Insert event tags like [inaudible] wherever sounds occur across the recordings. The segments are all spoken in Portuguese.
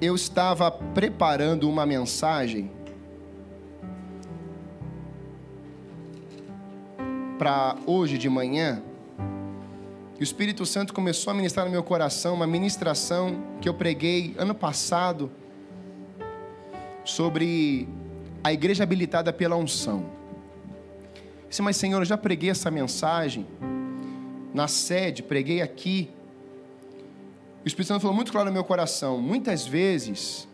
eu estava preparando uma mensagem para hoje de manhã, e o Espírito Santo começou a ministrar no meu coração uma ministração que eu preguei ano passado sobre a igreja habilitada pela unção. Disse, mas Senhor, eu já preguei essa mensagem na sede, preguei aqui. O Espírito Santo falou muito claro no meu coração. Muitas vezes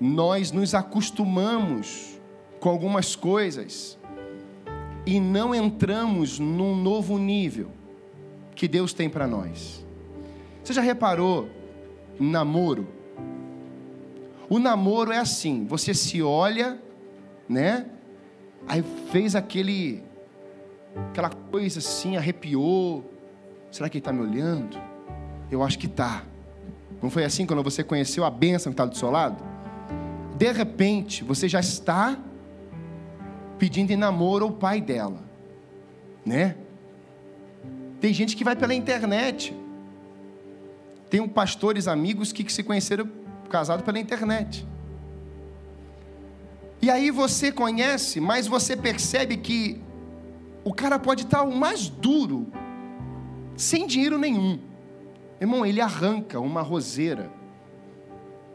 nós nos acostumamos com algumas coisas e não entramos num novo nível que Deus tem para nós. Você já reparou namoro? O namoro é assim, você se olha, né? Aí fez aquele aquela coisa assim, arrepiou. Será que ele está me olhando? Eu acho que está. Não foi assim quando você conheceu a bênção que está do seu lado? De repente, você já está pedindo em namoro ao pai dela, né? Tem gente que vai pela internet. Tem um pastores amigos que, que se conheceram casados pela internet. E aí você conhece, mas você percebe que o cara pode estar o mais duro, sem dinheiro nenhum. Irmão, ele arranca uma roseira.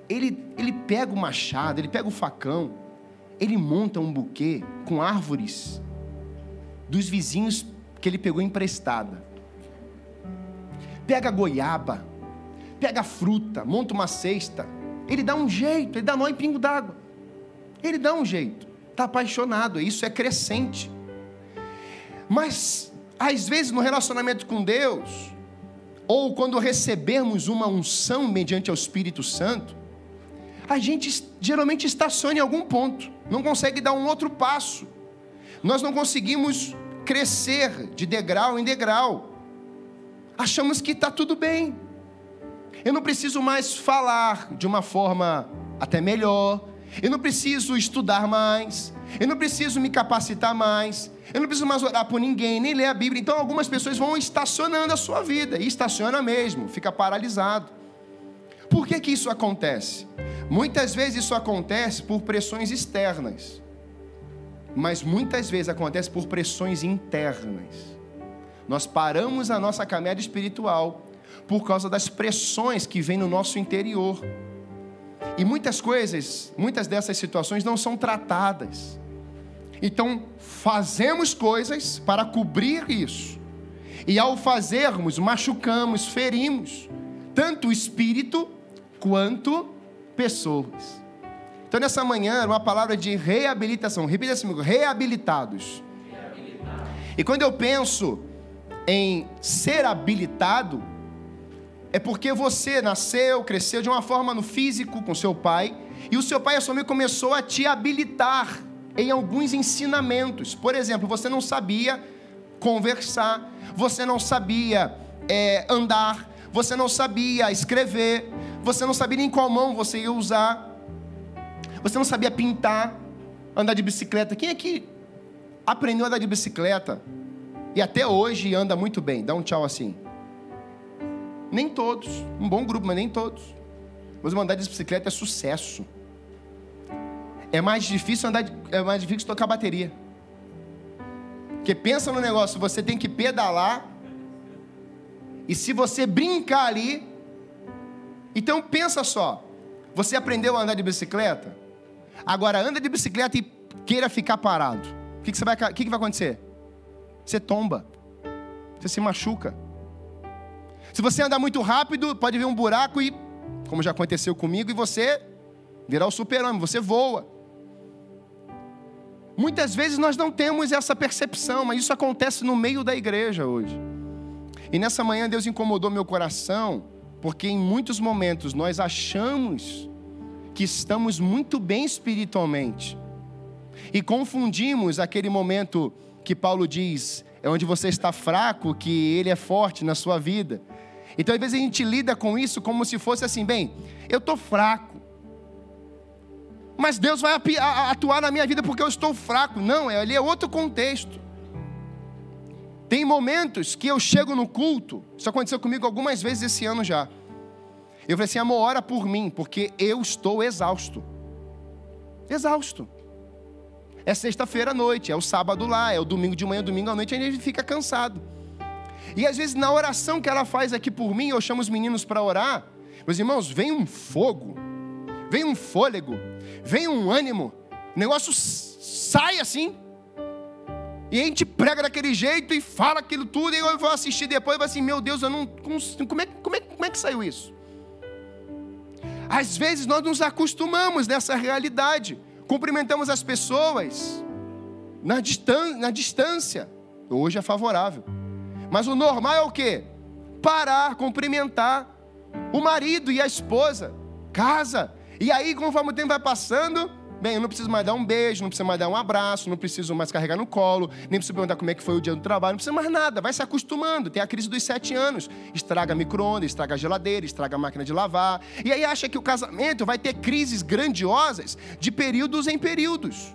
Ele, ele pega o machado, ele pega o facão, ele monta um buquê com árvores dos vizinhos que ele pegou emprestada. Pega goiaba, pega fruta, monta uma cesta. Ele dá um jeito, ele dá nó em pingo d'água. Ele dá um jeito. Está apaixonado, isso é crescente. Mas, às vezes, no relacionamento com Deus, ou quando recebemos uma unção mediante o Espírito Santo, a gente geralmente estaciona em algum ponto, não consegue dar um outro passo. Nós não conseguimos crescer de degrau em degrau. Achamos que está tudo bem. Eu não preciso mais falar de uma forma até melhor. Eu não preciso estudar mais. Eu não preciso me capacitar mais. Eu não preciso mais orar por ninguém, nem ler a Bíblia. Então algumas pessoas vão estacionando a sua vida. E estaciona mesmo, fica paralisado. Por que, que isso acontece? Muitas vezes isso acontece por pressões externas, mas muitas vezes acontece por pressões internas. Nós paramos a nossa caminhada espiritual por causa das pressões que vêm no nosso interior. E muitas coisas, muitas dessas situações não são tratadas. Então, fazemos coisas para cobrir isso. E ao fazermos, machucamos, ferimos tanto o espírito quanto pessoas. Então, nessa manhã, uma palavra de reabilitação. Repita assim comigo: reabilitados. Reabilitado. E quando eu penso em ser habilitado, é porque você nasceu, cresceu de uma forma no físico com seu pai, e o seu pai, a sua mãe, começou a te habilitar em alguns ensinamentos. Por exemplo, você não sabia conversar, você não sabia é, andar, você não sabia escrever, você não sabia nem qual mão você ia usar, você não sabia pintar, andar de bicicleta. Quem é que aprendeu a andar de bicicleta e até hoje anda muito bem? Dá um tchau assim. Nem todos, um bom grupo, mas nem todos. Mas andar de bicicleta é sucesso. É mais difícil andar, é mais difícil tocar bateria. Porque pensa no negócio, você tem que pedalar. E se você brincar ali, então pensa só, você aprendeu a andar de bicicleta, agora anda de bicicleta e queira ficar parado. O que, que, vai, que, que vai acontecer? Você tomba, você se machuca. Se você andar muito rápido, pode vir um buraco e, como já aconteceu comigo, e você virar o super-homem, você voa. Muitas vezes nós não temos essa percepção, mas isso acontece no meio da igreja hoje. E nessa manhã Deus incomodou meu coração porque em muitos momentos nós achamos que estamos muito bem espiritualmente e confundimos aquele momento que Paulo diz, é onde você está fraco, que ele é forte na sua vida. Então, às vezes a gente lida com isso como se fosse assim, bem, eu estou fraco, mas Deus vai atuar na minha vida porque eu estou fraco. Não, ali é outro contexto. Tem momentos que eu chego no culto, isso aconteceu comigo algumas vezes esse ano já. Eu falei assim: amor, ora por mim, porque eu estou exausto. Exausto. É sexta-feira à noite, é o sábado lá, é o domingo de manhã, domingo à noite, a gente fica cansado. E às vezes na oração que ela faz aqui por mim, eu chamo os meninos para orar. Meus irmãos, vem um fogo, vem um fôlego, vem um ânimo, o negócio sai assim. E a gente prega daquele jeito e fala aquilo tudo, e eu vou assistir depois e vou assim, meu Deus, eu não. Como é, como, é, como é que saiu isso? Às vezes nós nos acostumamos nessa realidade, cumprimentamos as pessoas na, distan na distância. Hoje é favorável. Mas o normal é o quê? Parar, cumprimentar o marido e a esposa, casa. E aí, conforme o tempo vai passando, bem, eu não preciso mais dar um beijo, não preciso mais dar um abraço, não preciso mais carregar no colo, nem preciso perguntar como é que foi o dia do trabalho, não precisa mais nada, vai se acostumando. Tem a crise dos sete anos, estraga micro-ondas, estraga a geladeira, estraga a máquina de lavar. E aí acha que o casamento vai ter crises grandiosas de períodos em períodos.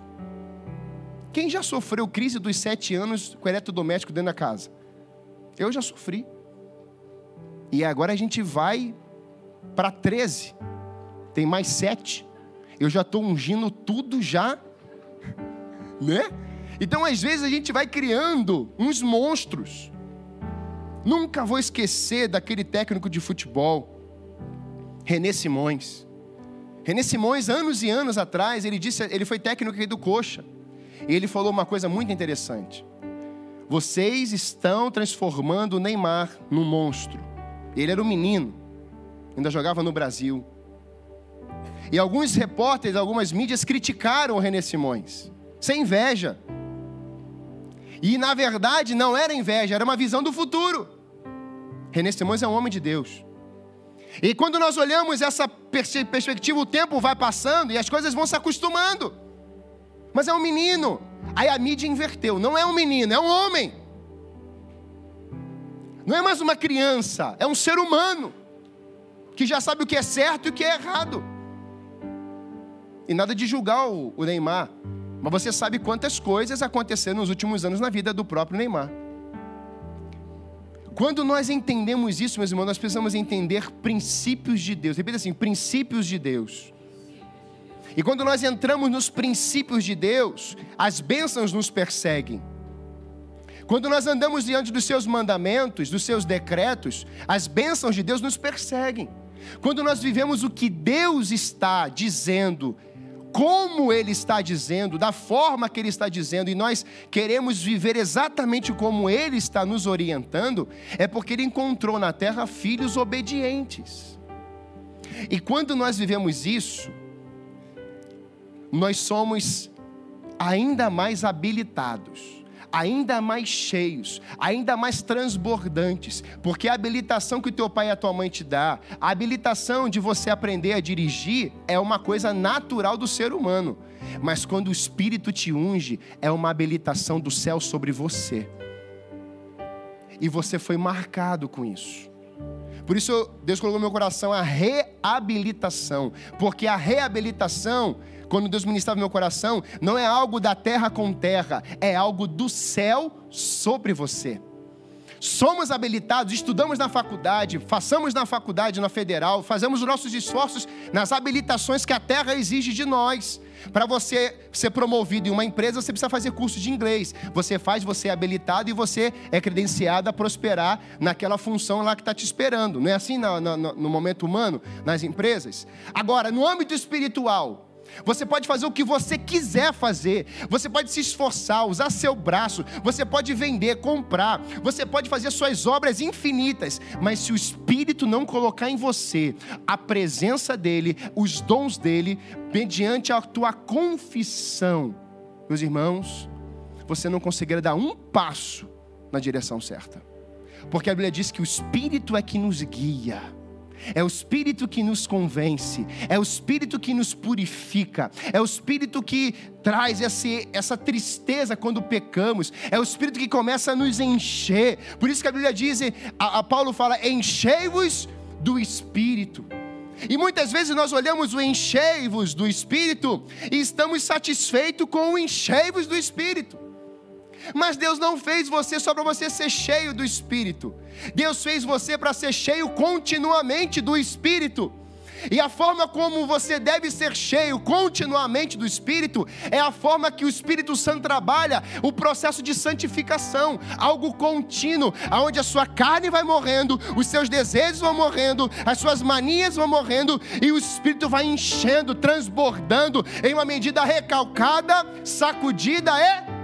Quem já sofreu crise dos sete anos com eletrodoméstico dentro da casa? Eu já sofri. E agora a gente vai para 13. Tem mais sete. Eu já estou ungindo tudo já. Né? Então, às vezes, a gente vai criando uns monstros. Nunca vou esquecer daquele técnico de futebol, René Simões. René Simões, anos e anos atrás, ele disse, ele foi técnico aqui do Coxa. E ele falou uma coisa muito interessante. Vocês estão transformando o Neymar num monstro. Ele era um menino, ainda jogava no Brasil. E alguns repórteres, algumas mídias criticaram o René Simões, sem inveja. E na verdade não era inveja, era uma visão do futuro. René Simões é um homem de Deus. E quando nós olhamos essa perspectiva, o tempo vai passando e as coisas vão se acostumando. Mas é um menino, Aí a mídia inverteu. Não é um menino, é um homem. Não é mais uma criança, é um ser humano que já sabe o que é certo e o que é errado. E nada de julgar o, Neymar, mas você sabe quantas coisas aconteceram nos últimos anos na vida do próprio Neymar. Quando nós entendemos isso, meus irmãos, nós precisamos entender princípios de Deus. Repita assim: princípios de Deus. E quando nós entramos nos princípios de Deus, as bênçãos nos perseguem. Quando nós andamos diante dos seus mandamentos, dos seus decretos, as bênçãos de Deus nos perseguem. Quando nós vivemos o que Deus está dizendo, como Ele está dizendo, da forma que Ele está dizendo, e nós queremos viver exatamente como Ele está nos orientando, é porque Ele encontrou na terra filhos obedientes. E quando nós vivemos isso, nós somos ainda mais habilitados, ainda mais cheios, ainda mais transbordantes, porque a habilitação que o teu pai e a tua mãe te dá, a habilitação de você aprender a dirigir é uma coisa natural do ser humano. Mas quando o Espírito te unge, é uma habilitação do céu sobre você. E você foi marcado com isso. Por isso, Deus colocou no meu coração a reabilitação, porque a reabilitação quando Deus ministrava meu coração, não é algo da terra com terra, é algo do céu sobre você. Somos habilitados, estudamos na faculdade, façamos na faculdade, na federal, fazemos os nossos esforços nas habilitações que a terra exige de nós. Para você ser promovido em uma empresa, você precisa fazer curso de inglês. Você faz, você é habilitado e você é credenciado a prosperar naquela função lá que está te esperando. Não é assim no, no, no momento humano, nas empresas? Agora, no âmbito espiritual, você pode fazer o que você quiser fazer. Você pode se esforçar, usar seu braço. Você pode vender, comprar. Você pode fazer suas obras infinitas. Mas se o Espírito não colocar em você a presença dele, os dons dele, mediante a tua confissão, meus irmãos, você não conseguirá dar um passo na direção certa. Porque a Bíblia diz que o Espírito é que nos guia. É o Espírito que nos convence, é o Espírito que nos purifica, é o Espírito que traz esse, essa tristeza quando pecamos, é o Espírito que começa a nos encher. Por isso que a Bíblia diz, a, a Paulo fala: enchei-vos do Espírito. E muitas vezes nós olhamos o enchei-vos do Espírito e estamos satisfeitos com o enchei-vos do Espírito. Mas Deus não fez você só para você ser cheio do Espírito. Deus fez você para ser cheio continuamente do Espírito. E a forma como você deve ser cheio continuamente do Espírito é a forma que o Espírito Santo trabalha o processo de santificação, algo contínuo, aonde a sua carne vai morrendo, os seus desejos vão morrendo, as suas manias vão morrendo e o Espírito vai enchendo, transbordando em uma medida recalcada, sacudida e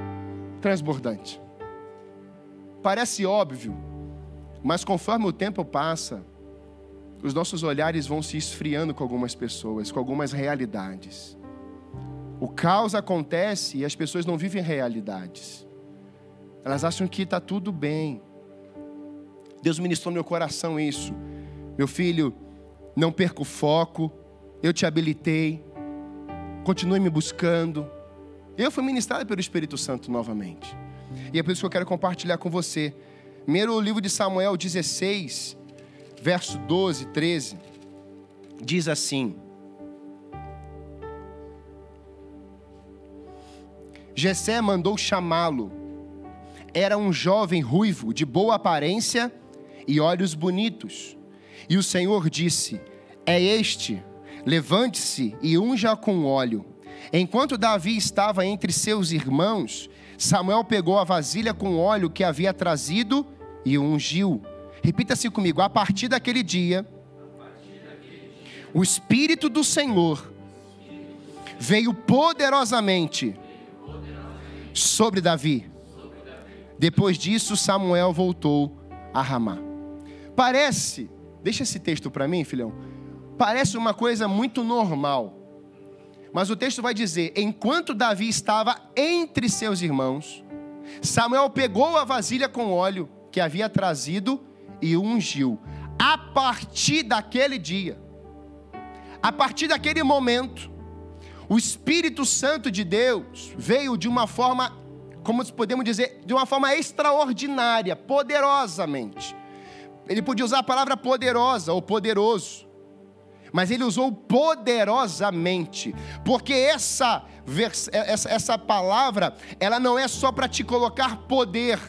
transbordante. Parece óbvio, mas conforme o tempo passa, os nossos olhares vão se esfriando com algumas pessoas, com algumas realidades. O caos acontece e as pessoas não vivem realidades. Elas acham que está tudo bem. Deus ministrou no meu coração isso. Meu filho, não perca o foco. Eu te habilitei. Continue me buscando. Eu fui ministrado pelo Espírito Santo novamente. E é por isso que eu quero compartilhar com você. Primeiro livro de Samuel 16, verso 12, 13, diz assim: Jessé mandou chamá-lo. Era um jovem ruivo, de boa aparência e olhos bonitos. E o Senhor disse: É este, levante-se e unja com óleo. Enquanto Davi estava entre seus irmãos, Samuel pegou a vasilha com óleo que havia trazido e o ungiu. Repita-se comigo: a partir daquele dia, o Espírito do Senhor veio poderosamente sobre Davi. Depois disso, Samuel voltou a Ramá. Parece, deixa esse texto para mim, filhão. Parece uma coisa muito normal. Mas o texto vai dizer: enquanto Davi estava entre seus irmãos, Samuel pegou a vasilha com óleo que havia trazido e ungiu. A partir daquele dia, a partir daquele momento, o Espírito Santo de Deus veio de uma forma, como podemos dizer, de uma forma extraordinária, poderosamente. Ele podia usar a palavra poderosa ou poderoso, mas ele usou poderosamente, porque essa, essa, essa palavra, ela não é só para te colocar poder,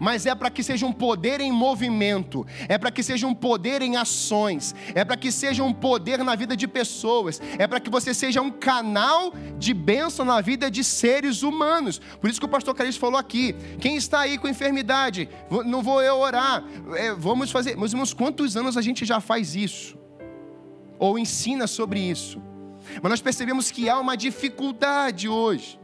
mas é para que seja um poder em movimento, é para que seja um poder em ações, é para que seja um poder na vida de pessoas, é para que você seja um canal de bênção na vida de seres humanos. Por isso que o pastor Caris falou aqui: quem está aí com enfermidade, não vou eu orar, é, vamos fazer. Meus irmãos, quantos anos a gente já faz isso? Ou ensina sobre isso? Mas nós percebemos que há uma dificuldade hoje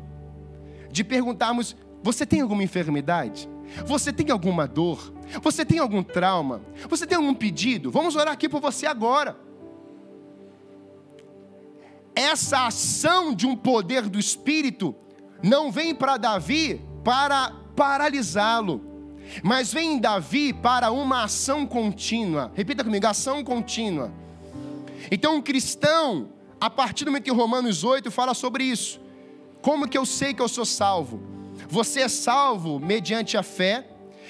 de perguntarmos: você tem alguma enfermidade? Você tem alguma dor? Você tem algum trauma? Você tem algum pedido? Vamos orar aqui por você agora. Essa ação de um poder do Espírito não vem para Davi para paralisá-lo, mas vem em Davi para uma ação contínua. Repita comigo: ação contínua. Então, um cristão, a partir do momento que Romanos 8 fala sobre isso, como que eu sei que eu sou salvo? Você é salvo mediante a fé,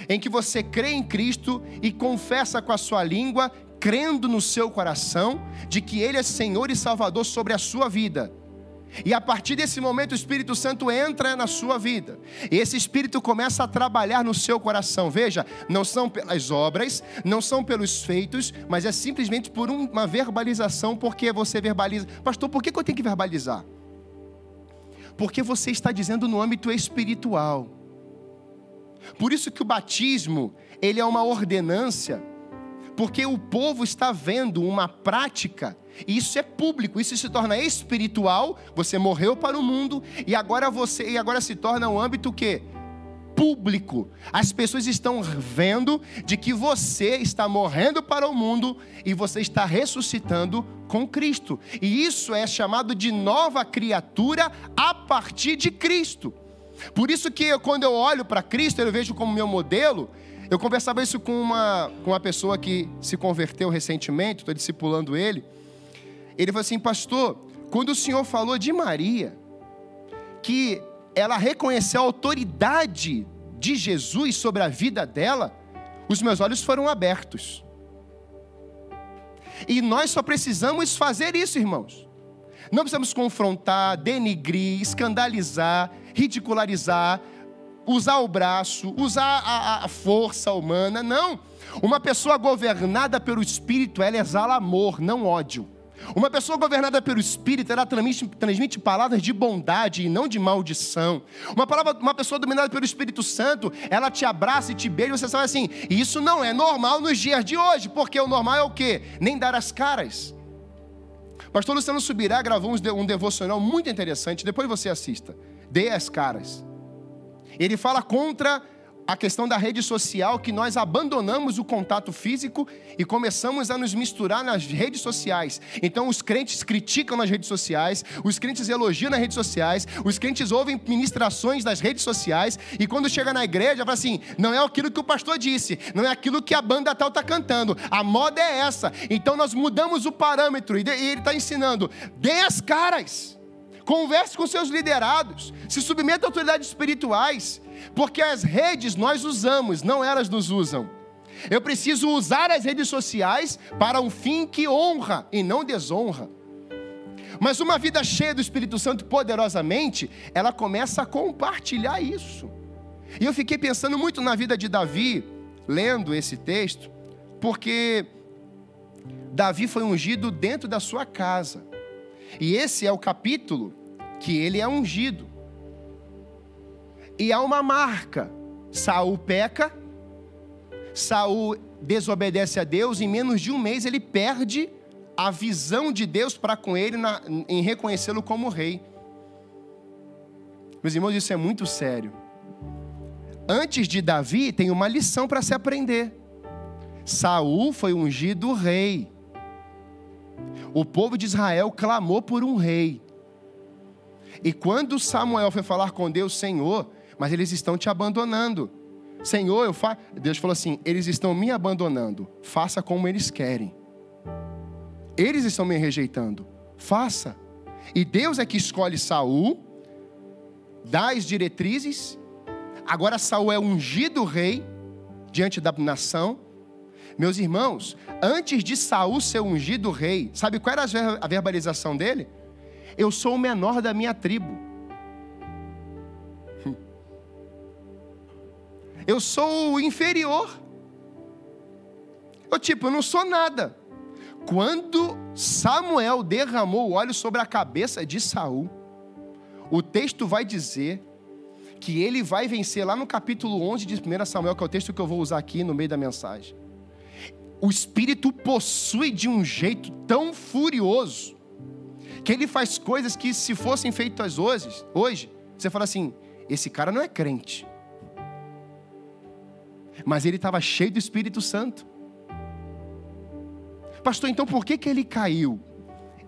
em que você crê em Cristo e confessa com a sua língua, crendo no seu coração, de que Ele é Senhor e Salvador sobre a sua vida. E a partir desse momento o Espírito Santo entra na sua vida. E esse Espírito começa a trabalhar no seu coração. Veja, não são pelas obras, não são pelos feitos, mas é simplesmente por uma verbalização, porque você verbaliza. Pastor, por que eu tenho que verbalizar? Porque você está dizendo no âmbito espiritual. Por isso que o batismo, ele é uma ordenância, porque o povo está vendo uma prática, e isso é público, isso se torna espiritual, você morreu para o mundo e agora você e agora se torna um âmbito que público. As pessoas estão vendo de que você está morrendo para o mundo e você está ressuscitando com Cristo. E isso é chamado de nova criatura a partir de Cristo. Por isso que eu, quando eu olho para Cristo, eu vejo como meu modelo. Eu conversava isso com uma, com uma pessoa que se converteu recentemente, estou discipulando ele. Ele falou assim, pastor, quando o senhor falou de Maria, que ela reconheceu a autoridade de Jesus sobre a vida dela, os meus olhos foram abertos. E nós só precisamos fazer isso, irmãos. Não precisamos confrontar, denigrir, escandalizar, ridicularizar. Usar o braço, usar a, a força humana, não. Uma pessoa governada pelo Espírito, ela exala amor, não ódio. Uma pessoa governada pelo Espírito, ela transmite, transmite, palavras de bondade e não de maldição. Uma, palavra, uma pessoa dominada pelo Espírito Santo, ela te abraça e te beija e você sabe assim, isso não é normal nos dias de hoje, porque o normal é o quê? Nem dar as caras. Pastor Luciano Subirá gravou um devocional muito interessante, depois você assista. Dê as caras. Ele fala contra a questão da rede social, que nós abandonamos o contato físico e começamos a nos misturar nas redes sociais. Então os crentes criticam nas redes sociais, os crentes elogiam nas redes sociais, os crentes ouvem ministrações das redes sociais e quando chega na igreja, fala assim: não é aquilo que o pastor disse, não é aquilo que a banda tal está cantando, a moda é essa. Então nós mudamos o parâmetro e ele está ensinando: dê as caras. Converse com seus liderados, se submeta a autoridades espirituais, porque as redes nós usamos, não elas nos usam. Eu preciso usar as redes sociais para um fim que honra e não desonra. Mas uma vida cheia do Espírito Santo poderosamente, ela começa a compartilhar isso. E eu fiquei pensando muito na vida de Davi, lendo esse texto, porque Davi foi ungido dentro da sua casa. E esse é o capítulo que ele é ungido. E há uma marca. Saul peca, Saul desobedece a Deus, em menos de um mês ele perde a visão de Deus para com ele na, em reconhecê-lo como rei. Meus irmãos, isso é muito sério. Antes de Davi, tem uma lição para se aprender. Saul foi ungido rei. O povo de Israel clamou por um rei. E quando Samuel foi falar com Deus, Senhor, mas eles estão te abandonando. Senhor, eu fa... Deus falou assim: eles estão me abandonando. Faça como eles querem. Eles estão me rejeitando. Faça. E Deus é que escolhe Saul, dá as diretrizes. Agora Saul é ungido rei diante da nação. Meus irmãos, antes de Saul ser ungido rei, sabe qual era a verbalização dele? Eu sou o menor da minha tribo. Eu sou o inferior. Eu, tipo, eu não sou nada. Quando Samuel derramou o óleo sobre a cabeça de Saul, o texto vai dizer que ele vai vencer lá no capítulo 11 de 1 Samuel, que é o texto que eu vou usar aqui no meio da mensagem. O espírito possui de um jeito tão furioso que ele faz coisas que, se fossem feitas hoje, hoje, você fala assim: esse cara não é crente. Mas ele estava cheio do Espírito Santo. Pastor, então por que, que ele caiu?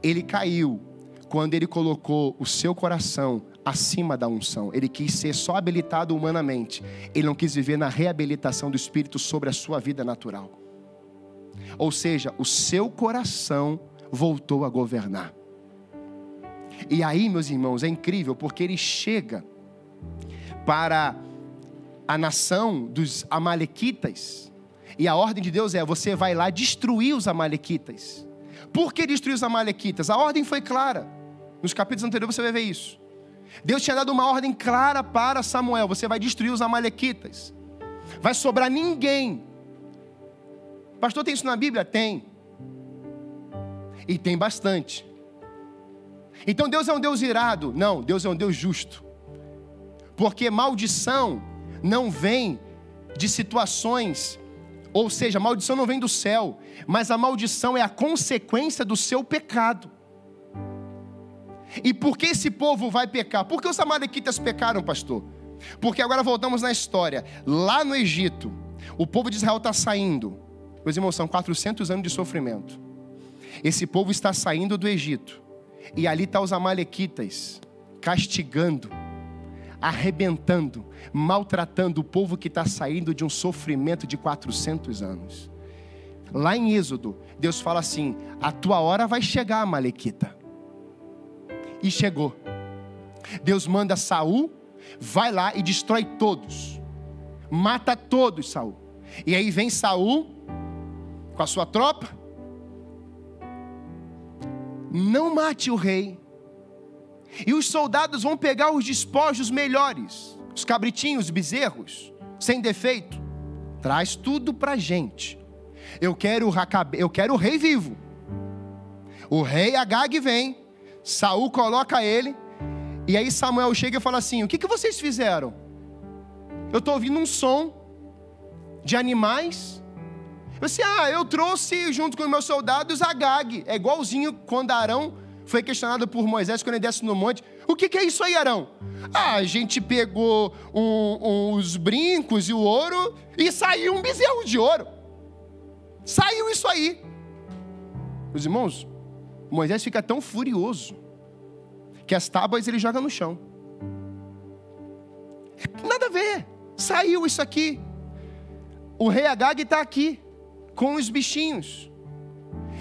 Ele caiu quando ele colocou o seu coração acima da unção. Ele quis ser só habilitado humanamente. Ele não quis viver na reabilitação do Espírito sobre a sua vida natural. Ou seja, o seu coração voltou a governar. E aí, meus irmãos, é incrível porque ele chega para a nação dos Amalequitas. E a ordem de Deus é: você vai lá destruir os Amalequitas. Por que destruir os Amalequitas? A ordem foi clara. Nos capítulos anteriores você vai ver isso. Deus tinha dado uma ordem clara para Samuel: você vai destruir os Amalequitas. Vai sobrar ninguém. Pastor, tem isso na Bíblia? Tem. E tem bastante. Então Deus é um Deus irado? Não, Deus é um Deus justo. Porque maldição não vem de situações, ou seja, maldição não vem do céu, mas a maldição é a consequência do seu pecado. E por que esse povo vai pecar? Por que os amalequitas pecaram, pastor? Porque agora voltamos na história. Lá no Egito, o povo de Israel está saindo. Meus irmãos, são 400 anos de sofrimento. Esse povo está saindo do Egito. E ali estão tá os amalequitas, castigando, arrebentando, maltratando o povo que está saindo de um sofrimento de 400 anos. Lá em Êxodo, Deus fala assim: a tua hora vai chegar, Amalequita. E chegou. Deus manda Saul, vai lá e destrói todos. Mata todos, Saul. E aí vem Saul com a sua tropa, não mate o rei. E os soldados vão pegar os despojos melhores. os cabritinhos, os bezerros, sem defeito. Traz tudo para gente. Eu quero, eu quero o rei vivo. O rei Agag vem, Saul coloca ele, e aí Samuel chega e fala assim: O que, que vocês fizeram? Eu estou ouvindo um som de animais. Eu disse, ah, eu trouxe junto com os meus soldados Agag. É igualzinho quando Arão foi questionado por Moisés quando ele desce no monte. O que, que é isso aí, Arão? Ah, a gente pegou um, um, os brincos e o ouro e saiu um bezerro de ouro. Saiu isso aí. Os irmãos, Moisés fica tão furioso que as tábuas ele joga no chão. Nada a ver. Saiu isso aqui. O rei Agag está aqui com os bichinhos.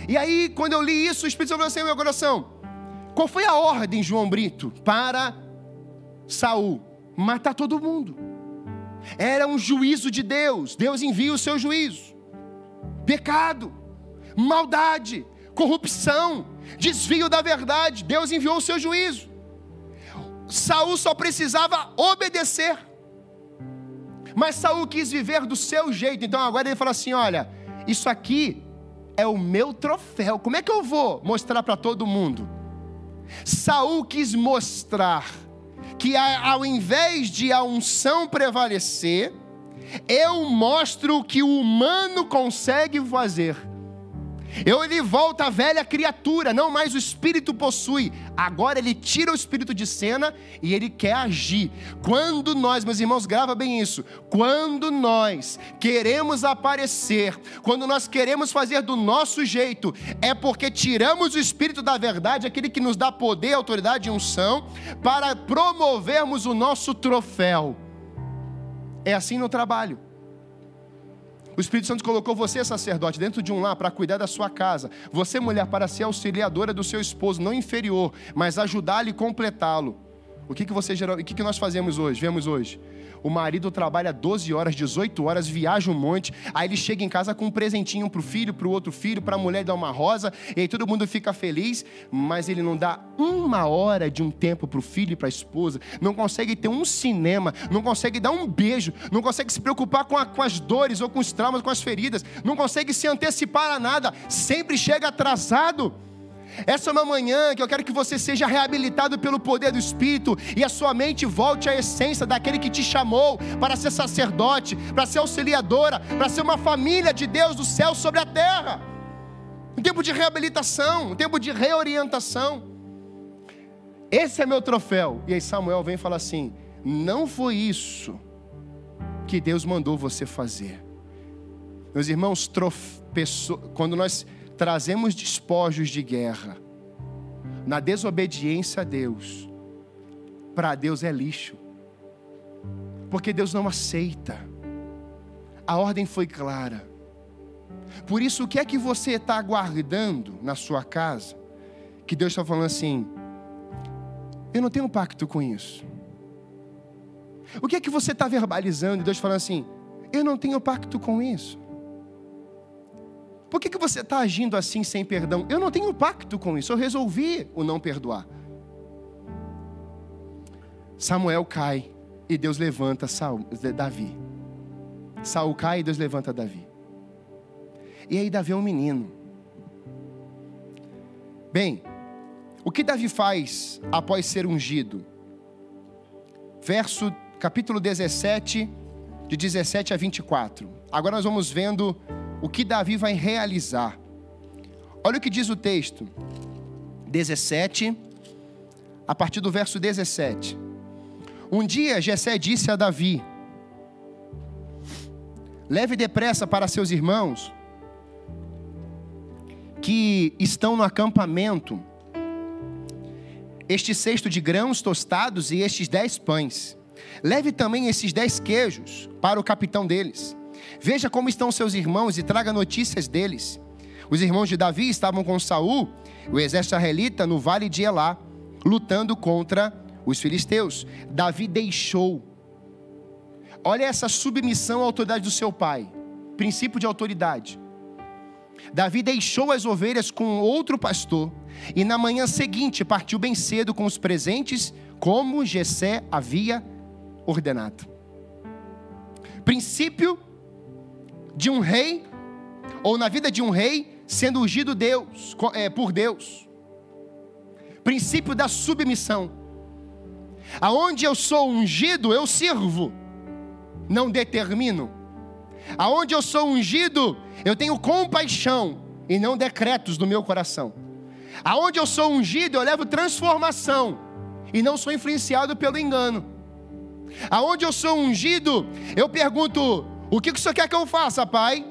E aí, quando eu li isso, o Espírito Santo falou assim no meu coração: qual foi a ordem, João Brito, para Saul? Matar todo mundo. Era um juízo de Deus. Deus envia o seu juízo. Pecado, maldade, corrupção, desvio da verdade. Deus enviou o seu juízo. Saul só precisava obedecer. Mas Saul quis viver do seu jeito. Então agora ele fala assim: olha, isso aqui é o meu troféu. Como é que eu vou mostrar para todo mundo? Saul quis mostrar que ao invés de a unção prevalecer, eu mostro o que o humano consegue fazer. Eu, ele volta a velha criatura, não mais o espírito possui. Agora ele tira o espírito de cena e ele quer agir. Quando nós, meus irmãos, grava bem isso. Quando nós queremos aparecer, quando nós queremos fazer do nosso jeito, é porque tiramos o espírito da verdade, aquele que nos dá poder, autoridade e unção, para promovermos o nosso troféu. É assim no trabalho. O Espírito Santo colocou você, sacerdote, dentro de um lar para cuidar da sua casa. Você, mulher, para ser auxiliadora do seu esposo, não inferior, mas ajudá-lo e completá-lo. O que, que você o que, que nós fazemos hoje? Vemos hoje o marido trabalha 12 horas, 18 horas, viaja um monte, aí ele chega em casa com um presentinho para o filho, para o outro filho, para a mulher dar uma rosa, e aí todo mundo fica feliz, mas ele não dá uma hora de um tempo para o filho e para a esposa, não consegue ter um cinema, não consegue dar um beijo, não consegue se preocupar com, a, com as dores ou com os traumas, com as feridas, não consegue se antecipar a nada, sempre chega atrasado. Essa é uma manhã que eu quero que você seja reabilitado pelo poder do Espírito e a sua mente volte à essência daquele que te chamou para ser sacerdote, para ser auxiliadora, para ser uma família de Deus do céu sobre a terra. Um tempo de reabilitação, um tempo de reorientação. Esse é meu troféu. E aí Samuel vem e fala assim: não foi isso que Deus mandou você fazer. Meus irmãos, quando nós trazemos despojos de guerra, na desobediência a Deus, para Deus é lixo, porque Deus não aceita, a ordem foi clara. Por isso, o que é que você está guardando na sua casa? Que Deus está falando assim: eu não tenho pacto com isso. O que é que você está verbalizando? E Deus falando assim: eu não tenho pacto com isso. Por que, que você está agindo assim sem perdão? Eu não tenho pacto com isso, eu resolvi o não perdoar. Samuel cai e Deus levanta Saul, Davi. Saul cai e Deus levanta Davi. E aí Davi é um menino. Bem, o que Davi faz após ser ungido? Verso capítulo 17, de 17 a 24. Agora nós vamos vendo o que Davi vai realizar. Olha o que diz o texto, 17, a partir do verso 17. Um dia Jessé disse a Davi: Leve depressa para seus irmãos que estão no acampamento este cesto de grãos tostados e estes dez pães. Leve também esses dez queijos para o capitão deles Veja como estão seus irmãos e traga notícias deles. Os irmãos de Davi estavam com Saul, o exército israelita, no vale de Elá, lutando contra os filisteus. Davi deixou. Olha essa submissão à autoridade do seu pai. Princípio de autoridade. Davi deixou as ovelhas com outro pastor e na manhã seguinte partiu bem cedo com os presentes, como Jessé havia ordenado. Princípio de um rei, ou na vida de um rei, sendo ungido Deus, é, por Deus. Princípio da submissão. Aonde eu sou ungido, eu sirvo, não determino. Aonde eu sou ungido, eu tenho compaixão e não decretos no meu coração. Aonde eu sou ungido, eu levo transformação e não sou influenciado pelo engano. Aonde eu sou ungido, eu pergunto: o que o senhor quer que eu faça, pai?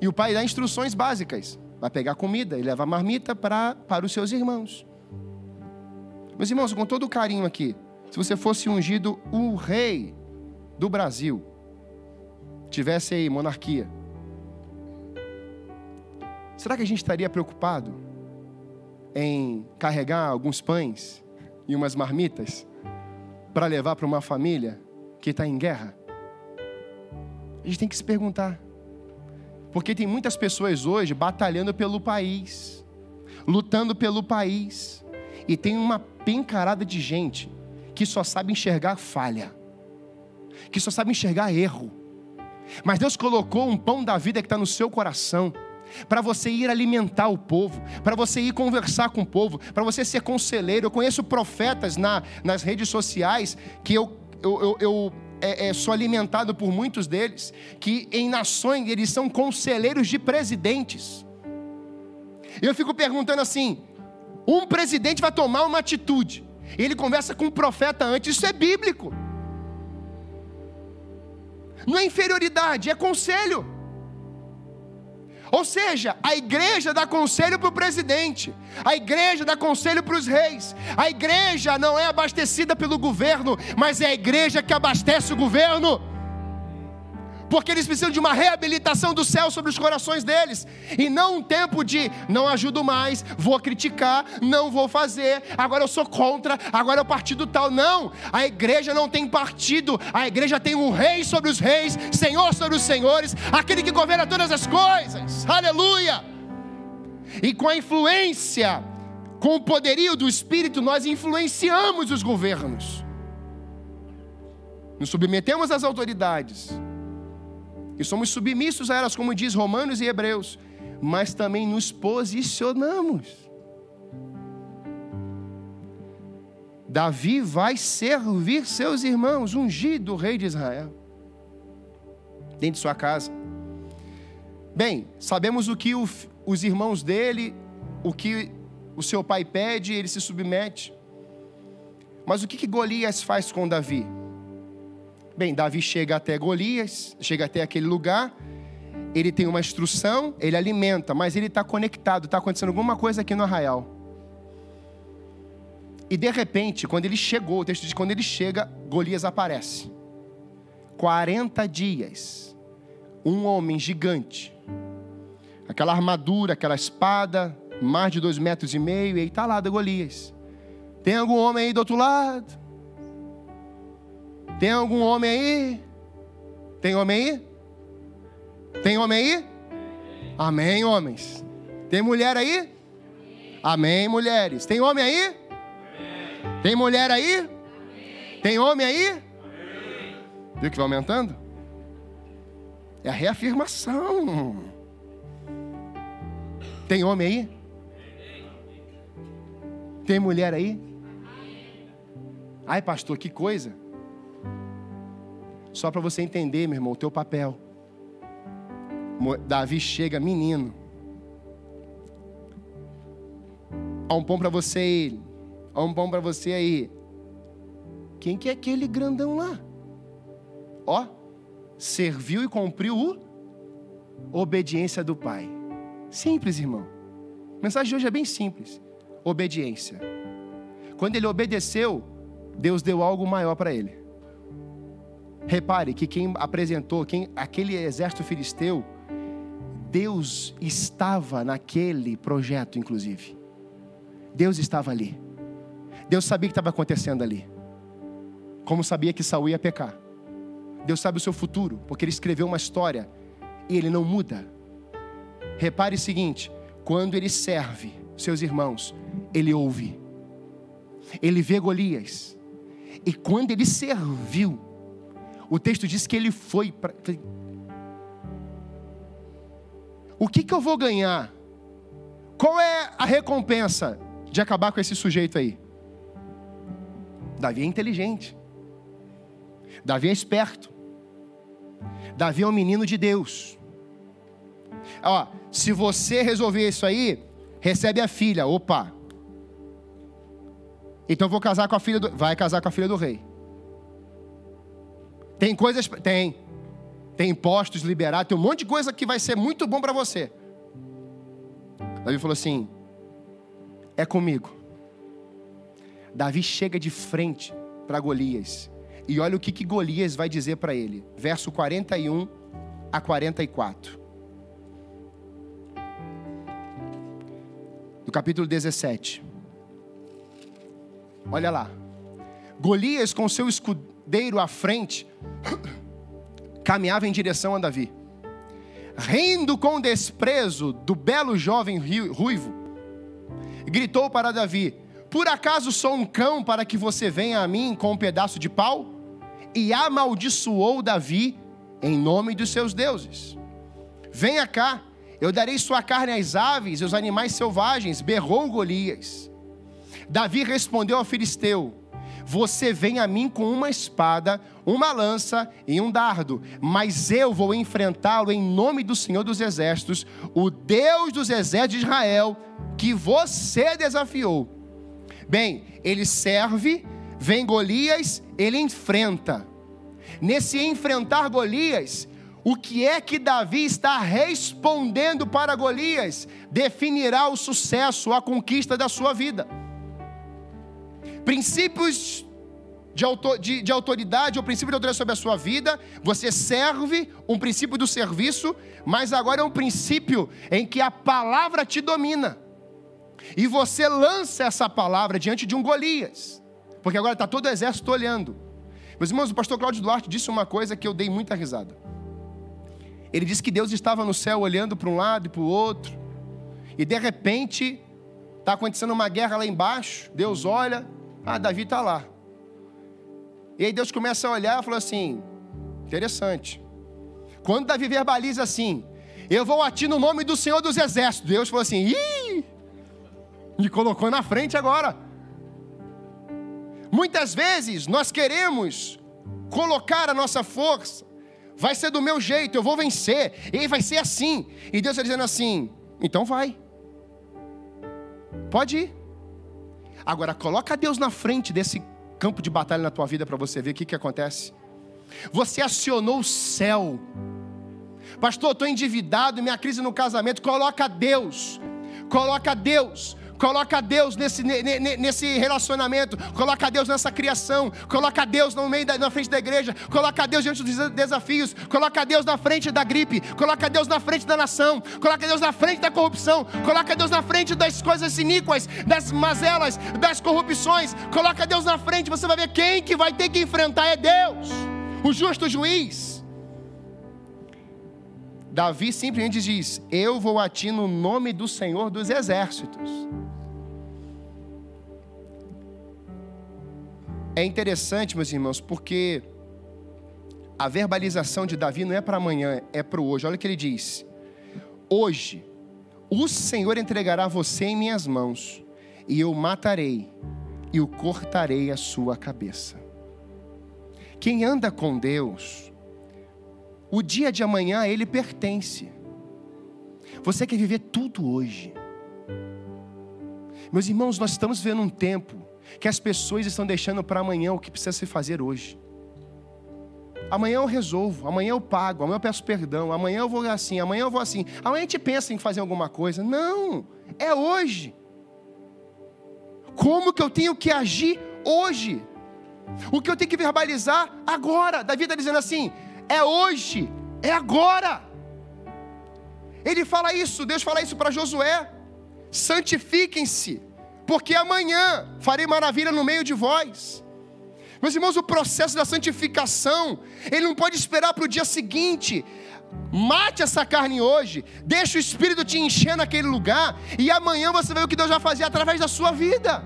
E o pai dá instruções básicas. Vai pegar comida e leva a marmita para, para os seus irmãos. Meus irmãos, com todo carinho aqui, se você fosse ungido o rei do Brasil, tivesse aí monarquia, será que a gente estaria preocupado em carregar alguns pães e umas marmitas para levar para uma família que está em guerra? A gente tem que se perguntar. Porque tem muitas pessoas hoje batalhando pelo país, lutando pelo país, e tem uma pencarada de gente que só sabe enxergar falha, que só sabe enxergar erro. Mas Deus colocou um pão da vida que está no seu coração, para você ir alimentar o povo, para você ir conversar com o povo, para você ser conselheiro. Eu conheço profetas na, nas redes sociais que eu, eu, eu, eu é, é, sou alimentado por muitos deles, que em nações eles são conselheiros de presidentes. Eu fico perguntando assim: um presidente vai tomar uma atitude, ele conversa com um profeta antes, isso é bíblico. Não é inferioridade, é conselho. Ou seja, a igreja dá conselho para o presidente, a igreja dá conselho para os reis. A igreja não é abastecida pelo governo, mas é a igreja que abastece o governo porque eles precisam de uma reabilitação do céu sobre os corações deles, e não um tempo de não ajudo mais, vou criticar, não vou fazer, agora eu sou contra, agora é o partido tal. Não, a igreja não tem partido, a igreja tem um rei sobre os reis, senhor sobre os senhores, aquele que governa todas as coisas, aleluia. E com a influência, com o poderio do Espírito, nós influenciamos os governos, nos submetemos às autoridades e somos submissos a elas, como diz Romanos e Hebreus, mas também nos posicionamos. Davi vai servir seus irmãos, ungido rei de Israel, dentro de sua casa. Bem, sabemos o que o, os irmãos dele, o que o seu pai pede, ele se submete. Mas o que, que Golias faz com Davi? Bem, Davi chega até Golias, chega até aquele lugar, ele tem uma instrução, ele alimenta, mas ele está conectado, está acontecendo alguma coisa aqui no arraial. E de repente, quando ele chegou, o texto diz: quando ele chega, Golias aparece. 40 dias, um homem gigante, aquela armadura, aquela espada, mais de dois metros e meio, e aí está lá da Golias. Tem algum homem aí do outro lado? Tem algum homem aí? Tem homem aí? Tem homem aí? Amém, homens. Tem mulher aí? Amém, mulheres. Tem homem aí? Tem mulher aí? Tem homem aí? Viu que vai aumentando? É a reafirmação. Tem homem aí? Tem mulher aí? Ai, pastor, que coisa. Só para você entender, meu irmão, o teu papel. Davi chega menino. Há um pão para você aí. Há um pão para você aí. Quem que é aquele grandão lá? Ó, serviu e cumpriu o obediência do pai. Simples, irmão. A mensagem de hoje é bem simples. Obediência. Quando ele obedeceu, Deus deu algo maior para ele. Repare que quem apresentou, quem aquele exército filisteu, Deus estava naquele projeto, inclusive. Deus estava ali. Deus sabia o que estava acontecendo ali. Como sabia que Saul ia pecar. Deus sabe o seu futuro, porque ele escreveu uma história e ele não muda. Repare o seguinte: quando ele serve seus irmãos, ele ouve. Ele vê Golias, E quando ele serviu, o texto diz que ele foi para. O que, que eu vou ganhar? Qual é a recompensa de acabar com esse sujeito aí? Davi é inteligente. Davi é esperto. Davi é um menino de Deus. Ó, se você resolver isso aí, recebe a filha. Opa. Então vou casar com a filha do. Vai casar com a filha do rei. Tem coisas. Tem. Tem impostos liberados, tem um monte de coisa que vai ser muito bom para você. Davi falou assim: é comigo. Davi chega de frente para Golias. E olha o que, que Golias vai dizer para ele. Verso 41 a 44. Do capítulo 17. Olha lá. Golias, com seu escudeiro à frente, [clears throat] caminhava em direção a Davi. Rindo com desprezo do belo jovem ruivo, gritou para Davi: Por acaso sou um cão para que você venha a mim com um pedaço de pau? E amaldiçoou Davi em nome dos seus deuses. Venha cá, eu darei sua carne às aves e aos animais selvagens, berrou Golias. Davi respondeu ao filisteu: Você vem a mim com uma espada, uma lança e um dardo, mas eu vou enfrentá-lo em nome do Senhor dos Exércitos, o Deus dos exércitos de Israel, que você desafiou. Bem, ele serve, vem Golias, ele enfrenta. Nesse enfrentar Golias, o que é que Davi está respondendo para Golias definirá o sucesso, a conquista da sua vida. Princípios de, autor, de, de autoridade ou princípio de autoridade sobre a sua vida, você serve um princípio do serviço, mas agora é um princípio em que a palavra te domina. E você lança essa palavra diante de um Golias, porque agora está todo o exército olhando. Meus irmãos, o pastor Cláudio Duarte disse uma coisa que eu dei muita risada. Ele disse que Deus estava no céu olhando para um lado e para o outro, e de repente está acontecendo uma guerra lá embaixo. Deus olha, ah, Davi está lá. E aí Deus começa a olhar e falou assim: interessante. Quando Davi verbaliza assim, eu vou a ti no nome do Senhor dos Exércitos, Deus falou assim: ih, me colocou na frente agora. Muitas vezes nós queremos colocar a nossa força, vai ser do meu jeito, eu vou vencer, e vai ser assim. E Deus está dizendo assim: então vai, pode ir. Agora, coloca Deus na frente desse campo de batalha na tua vida para você ver o que, que acontece. Você acionou o céu. Pastor, estou endividado, minha crise no casamento. Coloca Deus. Coloca Deus. Coloca Deus nesse, nesse relacionamento, coloca Deus nessa criação, coloca Deus no meio da, na frente da igreja, coloca Deus diante dos desafios, coloca Deus na frente da gripe, coloca Deus na frente da nação, coloca Deus na frente da corrupção, coloca Deus na frente das coisas iníquas, das mazelas, das corrupções, coloca Deus na frente, você vai ver quem que vai ter que enfrentar é Deus, o justo juiz. Davi simplesmente diz: Eu vou a ti no nome do Senhor dos exércitos. É interessante, meus irmãos, porque a verbalização de Davi não é para amanhã, é para o hoje. Olha o que ele diz: Hoje, o Senhor entregará você em minhas mãos, e eu matarei, e o cortarei a sua cabeça. Quem anda com Deus, o dia de amanhã ele pertence. Você quer viver tudo hoje. Meus irmãos, nós estamos vivendo um tempo que as pessoas estão deixando para amanhã o que precisa se fazer hoje. Amanhã eu resolvo, amanhã eu pago, amanhã eu peço perdão, amanhã eu vou assim, amanhã eu vou assim. Amanhã a gente pensa em fazer alguma coisa. Não, é hoje. Como que eu tenho que agir hoje? O que eu tenho que verbalizar agora? Davi está dizendo assim: é hoje, é agora. Ele fala isso, Deus fala isso para Josué: santifiquem-se, porque amanhã farei maravilha no meio de vós. Meus irmãos, o processo da santificação, ele não pode esperar para o dia seguinte. Mate essa carne hoje, deixa o Espírito te encher naquele lugar, e amanhã você ver o que Deus vai fazer através da sua vida.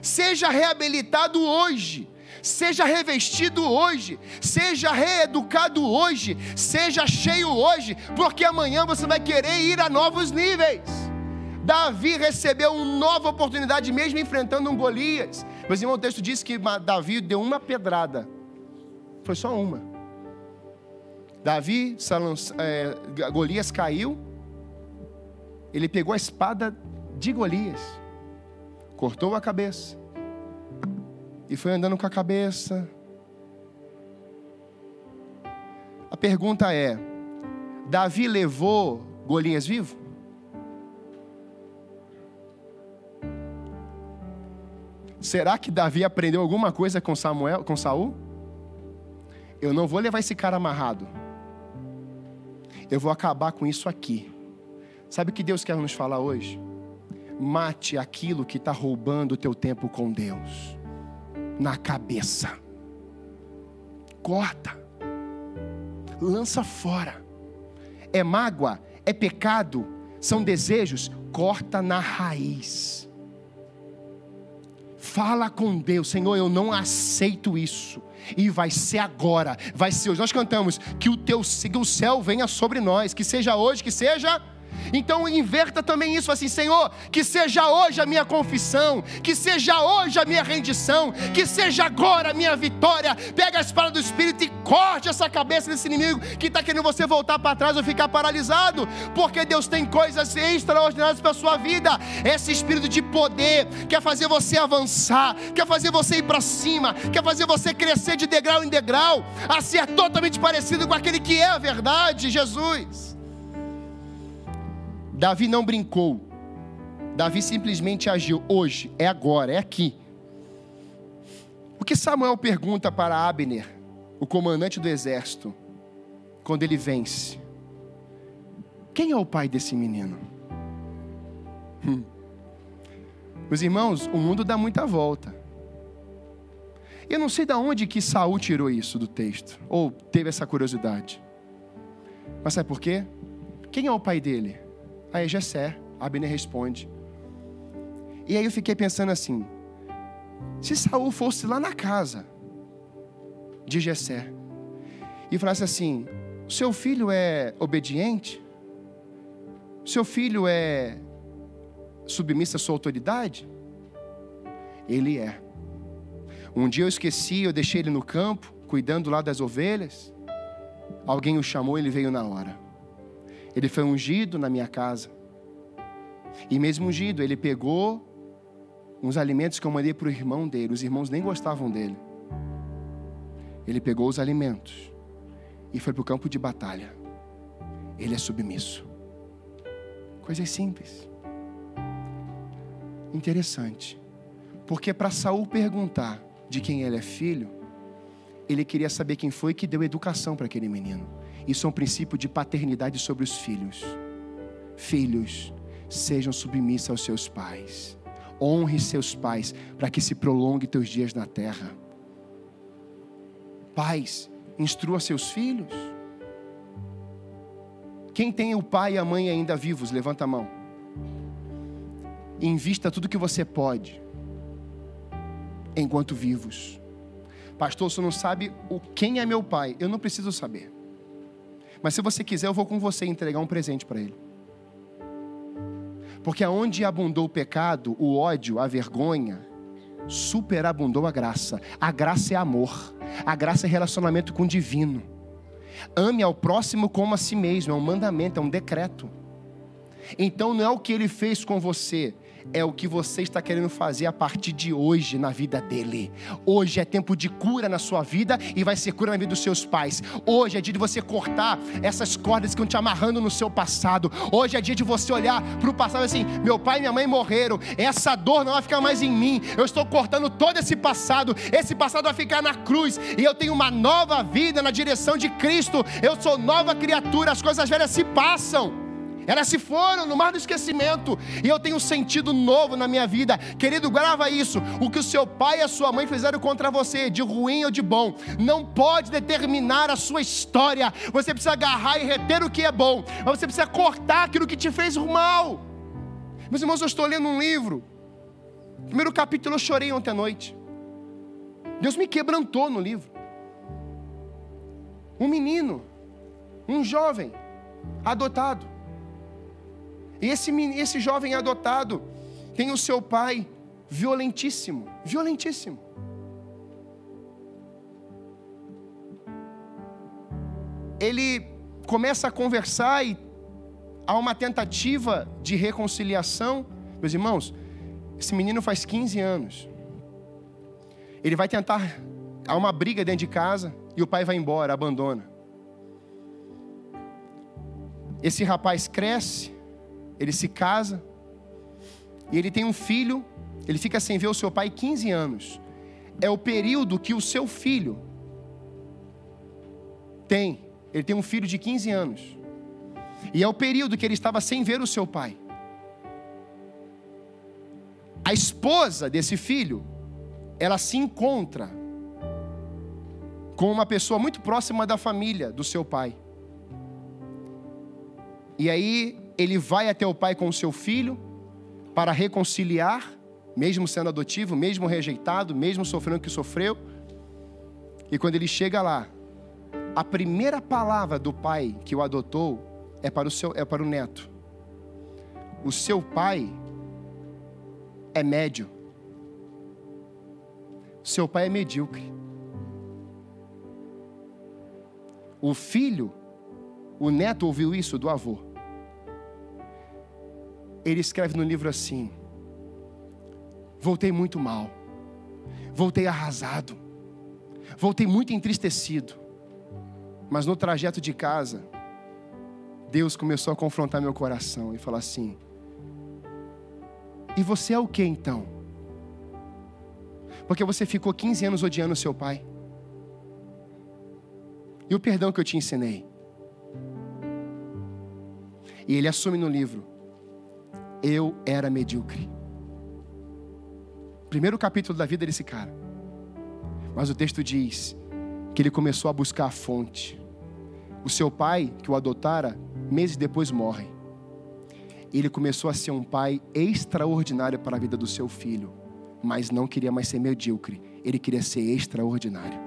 Seja reabilitado hoje. Seja revestido hoje, seja reeducado hoje, seja cheio hoje, porque amanhã você vai querer ir a novos níveis. Davi recebeu uma nova oportunidade, mesmo enfrentando um Golias. Mas irmão, o texto diz que Davi deu uma pedrada, foi só uma. Davi, é, Golias caiu, ele pegou a espada de Golias, cortou a cabeça, e foi andando com a cabeça. A pergunta é: Davi levou Golias vivo? Será que Davi aprendeu alguma coisa com Samuel, com Saul? Eu não vou levar esse cara amarrado. Eu vou acabar com isso aqui. Sabe o que Deus quer nos falar hoje? Mate aquilo que está roubando o teu tempo com Deus na cabeça. Corta. Lança fora. É mágoa, é pecado, são desejos, corta na raiz. Fala com Deus, Senhor, eu não aceito isso. E vai ser agora, vai ser hoje. Nós cantamos que o teu que o céu venha sobre nós, que seja hoje, que seja então inverta também isso assim, Senhor, que seja hoje a minha confissão, que seja hoje a minha rendição, que seja agora a minha vitória. Pega a espada do Espírito e corte essa cabeça desse inimigo que está querendo você voltar para trás ou ficar paralisado, porque Deus tem coisas extraordinárias para a sua vida. Esse espírito de poder quer fazer você avançar, quer fazer você ir para cima, quer fazer você crescer de degrau em degrau, a ser totalmente parecido com aquele que é a verdade, Jesus. Davi não brincou. Davi simplesmente agiu. Hoje, é agora, é aqui. O que Samuel pergunta para Abner, o comandante do exército, quando ele vence? Quem é o pai desse menino? Hum. Meus irmãos, o mundo dá muita volta. Eu não sei de onde que Saul tirou isso do texto, ou teve essa curiosidade. Mas sabe por quê? Quem é o pai dele? Aí Jessé, Abner responde. E aí eu fiquei pensando assim: se Saul fosse lá na casa de Jessé e falasse assim: seu filho é obediente? Seu filho é submisso à sua autoridade? Ele é. Um dia eu esqueci, eu deixei ele no campo, cuidando lá das ovelhas. Alguém o chamou, ele veio na hora. Ele foi ungido na minha casa. E mesmo ungido, ele pegou uns alimentos que eu mandei para o irmão dele. Os irmãos nem gostavam dele. Ele pegou os alimentos e foi para o campo de batalha. Ele é submisso. Coisas simples. Interessante. Porque para Saul perguntar de quem ele é filho, ele queria saber quem foi que deu educação para aquele menino. Isso é um princípio de paternidade sobre os filhos. Filhos, sejam submissos aos seus pais. Honre seus pais para que se prolongue teus dias na terra. Pais, instrua seus filhos. Quem tem o pai e a mãe ainda vivos, levanta a mão. Invista tudo que você pode enquanto vivos. Pastor, você não sabe o quem é meu pai. Eu não preciso saber. Mas se você quiser, eu vou com você entregar um presente para ele. Porque aonde abundou o pecado, o ódio, a vergonha, superabundou a graça. A graça é amor. A graça é relacionamento com o divino. Ame ao próximo como a si mesmo, é um mandamento, é um decreto. Então não é o que ele fez com você, é o que você está querendo fazer a partir de hoje na vida dele. Hoje é tempo de cura na sua vida e vai ser cura na vida dos seus pais. Hoje é dia de você cortar essas cordas que estão te amarrando no seu passado. Hoje é dia de você olhar para o passado assim: meu pai e minha mãe morreram, essa dor não vai ficar mais em mim. Eu estou cortando todo esse passado, esse passado vai ficar na cruz e eu tenho uma nova vida na direção de Cristo. Eu sou nova criatura, as coisas velhas se passam. Elas se foram no mar do esquecimento. E eu tenho um sentido novo na minha vida. Querido, grava isso. O que o seu pai e a sua mãe fizeram contra você, de ruim ou de bom, não pode determinar a sua história. Você precisa agarrar e reter o que é bom. Mas você precisa cortar aquilo que te fez mal. Meus irmãos, eu estou lendo um livro Primeiro capítulo eu chorei ontem à noite. Deus me quebrantou no livro. Um menino, um jovem, adotado. E esse, esse jovem adotado tem o seu pai violentíssimo violentíssimo. Ele começa a conversar e há uma tentativa de reconciliação. Meus irmãos, esse menino faz 15 anos. Ele vai tentar. Há uma briga dentro de casa e o pai vai embora, abandona. Esse rapaz cresce, ele se casa, e ele tem um filho, ele fica sem ver o seu pai 15 anos. É o período que o seu filho tem. Ele tem um filho de 15 anos. E é o período que ele estava sem ver o seu pai. A esposa desse filho, ela se encontra com uma pessoa muito próxima da família do seu pai. E aí ele vai até o pai com o seu filho para reconciliar, mesmo sendo adotivo, mesmo rejeitado, mesmo sofrendo o que sofreu. E quando ele chega lá, a primeira palavra do pai que o adotou é para o seu é para o neto. O seu pai é médio. Seu pai é medíocre. O filho, o neto ouviu isso do avô. Ele escreve no livro assim: Voltei muito mal. Voltei arrasado. Voltei muito entristecido. Mas no trajeto de casa, Deus começou a confrontar meu coração e falar assim: E você é o que então? Porque você ficou 15 anos odiando seu pai. E o perdão que eu te ensinei. E ele assume no livro: Eu era medíocre. Primeiro capítulo da vida desse cara. Mas o texto diz que ele começou a buscar a fonte. O seu pai, que o adotara, meses depois morre. Ele começou a ser um pai extraordinário para a vida do seu filho, mas não queria mais ser medíocre, ele queria ser extraordinário.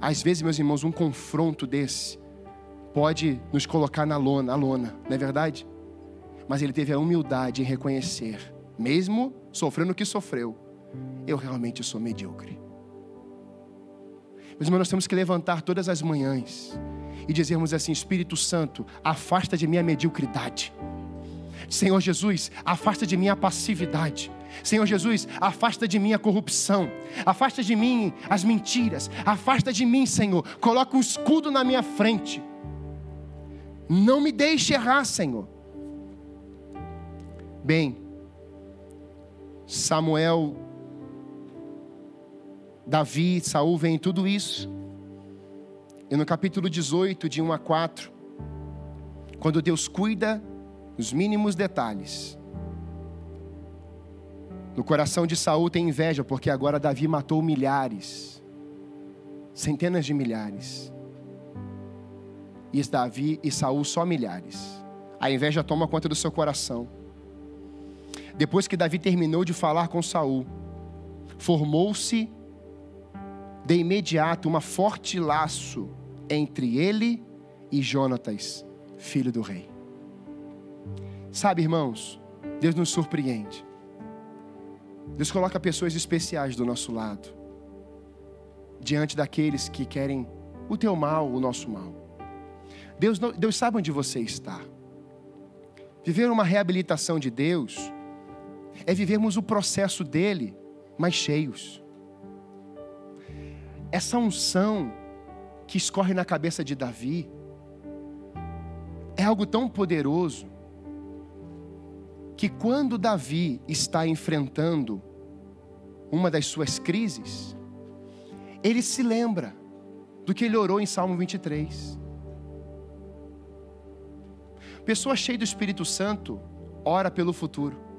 Às vezes, meus irmãos, um confronto desse pode nos colocar na lona, a lona, não é verdade? Mas ele teve a humildade em reconhecer, mesmo sofrendo o que sofreu, eu realmente sou medíocre. Irmãos, nós temos que levantar todas as manhãs e dizermos assim: Espírito Santo, afasta de mim a mediocridade. Senhor Jesus, afasta de mim a passividade. Senhor Jesus, afasta de mim a corrupção, afasta de mim as mentiras, afasta de mim, Senhor, coloca um escudo na minha frente. Não me deixe errar, Senhor. Bem, Samuel, Davi, Saul vem tudo isso. E no capítulo 18, de 1 a 4, quando Deus cuida dos mínimos detalhes. No coração de Saul tem inveja, porque agora Davi matou milhares, centenas de milhares. E Davi e Saul só milhares. A inveja toma conta do seu coração. Depois que Davi terminou de falar com Saul, formou-se de imediato uma forte laço entre ele e Jonatas, filho do rei. Sabe, irmãos, Deus nos surpreende. Deus coloca pessoas especiais do nosso lado, diante daqueles que querem o teu mal, o nosso mal. Deus, Deus sabe onde você está. Viver uma reabilitação de Deus é vivermos o processo dele mais cheios. Essa unção que escorre na cabeça de Davi é algo tão poderoso que quando Davi está enfrentando uma das suas crises, ele se lembra do que ele orou em Salmo 23. Pessoa cheia do Espírito Santo ora pelo futuro.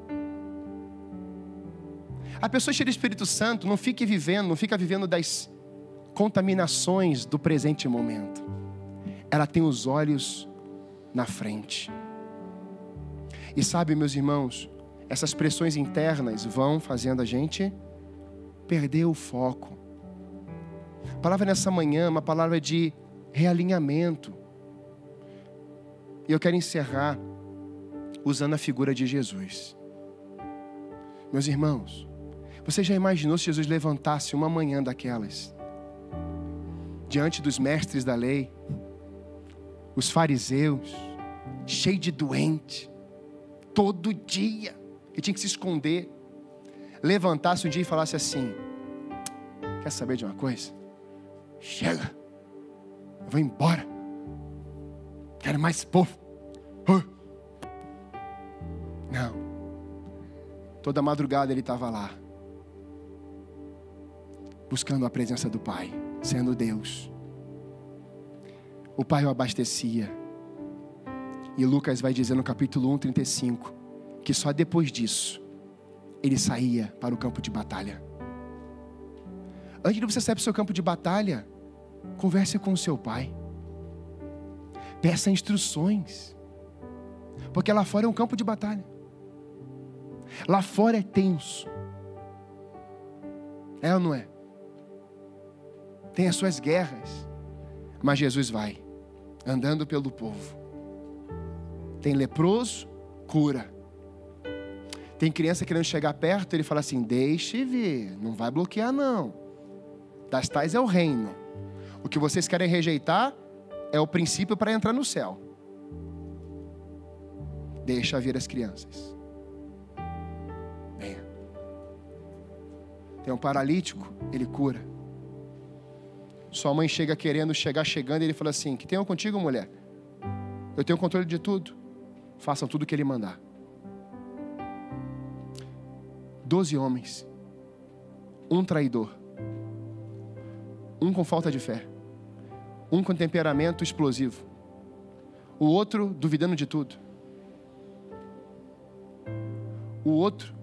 A pessoa cheia do Espírito Santo não fica vivendo, não fica vivendo das contaminações do presente momento. Ela tem os olhos na frente. E sabe, meus irmãos, essas pressões internas vão fazendo a gente perder o foco. A palavra nessa manhã é uma palavra de realinhamento. E eu quero encerrar usando a figura de Jesus. Meus irmãos, você já imaginou se Jesus levantasse uma manhã daquelas, diante dos mestres da lei, os fariseus, cheio de doente, todo dia, que tinha que se esconder, levantasse um dia e falasse assim: Quer saber de uma coisa? Chega, eu vou embora, quero mais povo. Não, toda madrugada ele estava lá, buscando a presença do Pai, sendo Deus. O Pai o abastecia. E Lucas vai dizer no capítulo 1, 35, que só depois disso ele saía para o campo de batalha. Antes de você sair para o seu campo de batalha, converse com o seu pai. Peça instruções. Porque lá fora é um campo de batalha. Lá fora é tenso. É ou não é? Tem as suas guerras. Mas Jesus vai, andando pelo povo. Tem leproso, cura. Tem criança querendo chegar perto, ele fala assim: deixe vir, não vai bloquear, não. Das tais é o reino. O que vocês querem rejeitar é o princípio para entrar no céu. Deixa vir as crianças. Venha. Tem um paralítico, ele cura. Sua mãe chega querendo chegar, chegando, e ele fala assim: Que tenho contigo, mulher? Eu tenho controle de tudo. Façam tudo o que ele mandar. Doze homens, um traidor, um com falta de fé, um com temperamento explosivo, o outro duvidando de tudo, o outro,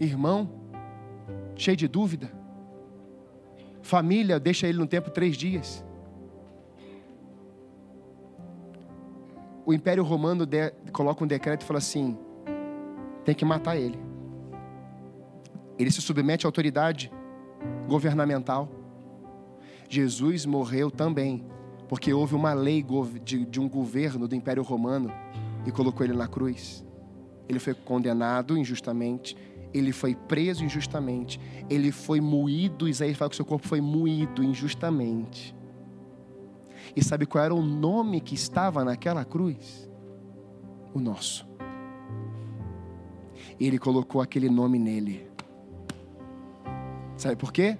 irmão, cheio de dúvida, família, deixa ele no tempo três dias. O Império Romano de, coloca um decreto e fala assim: tem que matar ele ele se submete à autoridade governamental. Jesus morreu também, porque houve uma lei de, um governo do Império Romano e colocou ele na cruz. Ele foi condenado injustamente, ele foi preso injustamente, ele foi moído. Isaías fala que seu corpo foi moído injustamente. E sabe qual era o nome que estava naquela cruz? O nosso. Ele colocou aquele nome nele. Sabe por quê?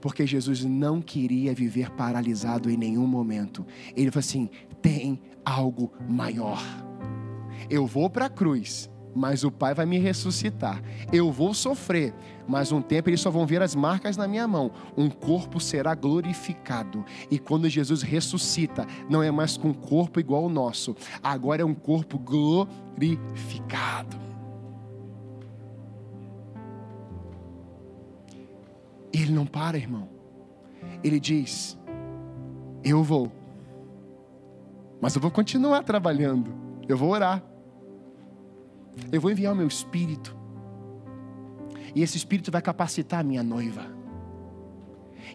Porque Jesus não queria viver paralisado em nenhum momento. Ele falou assim: tem algo maior. Eu vou para a cruz, mas o Pai vai me ressuscitar. Eu vou sofrer, mas um tempo eles só vão ver as marcas na minha mão. Um corpo será glorificado. E quando Jesus ressuscita, não é mais com um corpo igual ao nosso, agora é um corpo glorificado. Ele não para, irmão. Ele diz: Eu vou, mas eu vou continuar trabalhando. Eu vou orar. Eu vou enviar o meu espírito. E esse espírito vai capacitar a minha noiva.